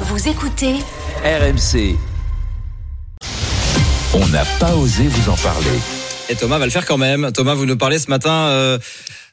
Vous écoutez RMC. On n'a pas osé vous en parler. Et Thomas va le faire quand même. Thomas, vous nous parlez ce matin euh,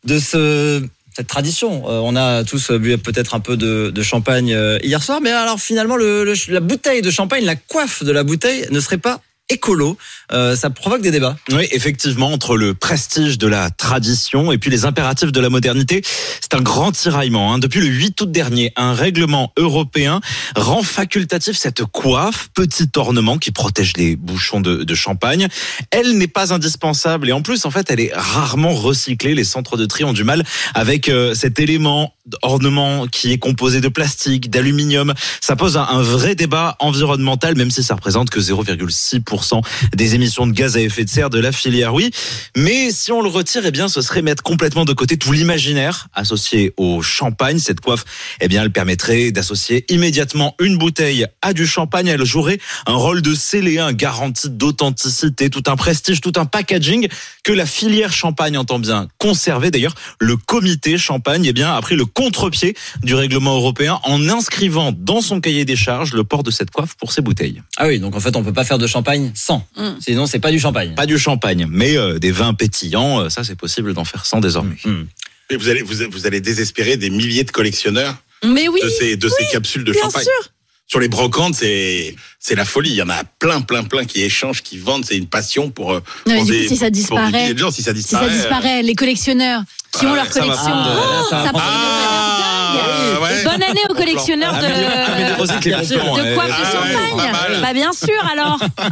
de ce cette tradition. Euh, on a tous bu peut-être un peu de, de champagne euh, hier soir, mais alors finalement, le, le- la bouteille de champagne, la coiffe de la bouteille ne serait pas écolo. Euh, ça provoque des débats. Oui, effectivement, entre le prestige de la tradition et puis les impératifs de la modernité, c'est un grand tiraillement. hein. Depuis le 8 août dernier, un règlement européen rend facultatif cette coiffe, petit ornement qui protège les bouchons de, champagne. Elle n'est pas indispensable et en plus, en fait, elle est rarement recyclée. Les centres de tri ont du mal avec euh, cet élément d'ornement qui est composé de plastique, d'aluminium. Ça pose un, un vrai débat environnemental, même si ça représente que 0,6% des émissions de gaz à effet de serre de la filière, oui. Mais si on le retire, eh bien, ce serait mettre complètement de côté tout l'imaginaire associé au champagne. Cette coiffe, eh bien, elle permettrait d'associer immédiatement une bouteille à du champagne. Elle jouerait un rôle de scellé, un garantie d'authenticité, tout un prestige, tout un packaging que la filière champagne entend bien conserver. D'ailleurs, le comité champagne, eh bien, a pris le contre-pied du règlement européen en inscrivant dans son cahier des charges le port de cette coiffe pour ses bouteilles. Ah oui, donc en fait, on peut pas faire de champagne sans. Sinon, c'est pas du champagne. Pas du champagne, mais euh, des vins pétillants, euh, ça c'est possible d'en faire sans désormais. Et vous allez, vous, vous allez désespérer des milliers de collectionneurs Mais oui, de ces, de ces capsules de bien champagne. sûr. Sur les brocantes, c'est, c'est la folie. Il y en a plein, plein, plein qui échangent, qui vendent. C'est une passion pour. Non, mais pour du des- coup, si ça pour des disparaît, milliers de gens, si ça si disparaît. ça disparaît, les collectionneurs qui Ah ont ouais, leur ça collection, ça va ça prendre- une Ah, ouais. Bonne année aux collectionneurs de, plans, de de Ah ouais, champagne. Bah bien sûr alors.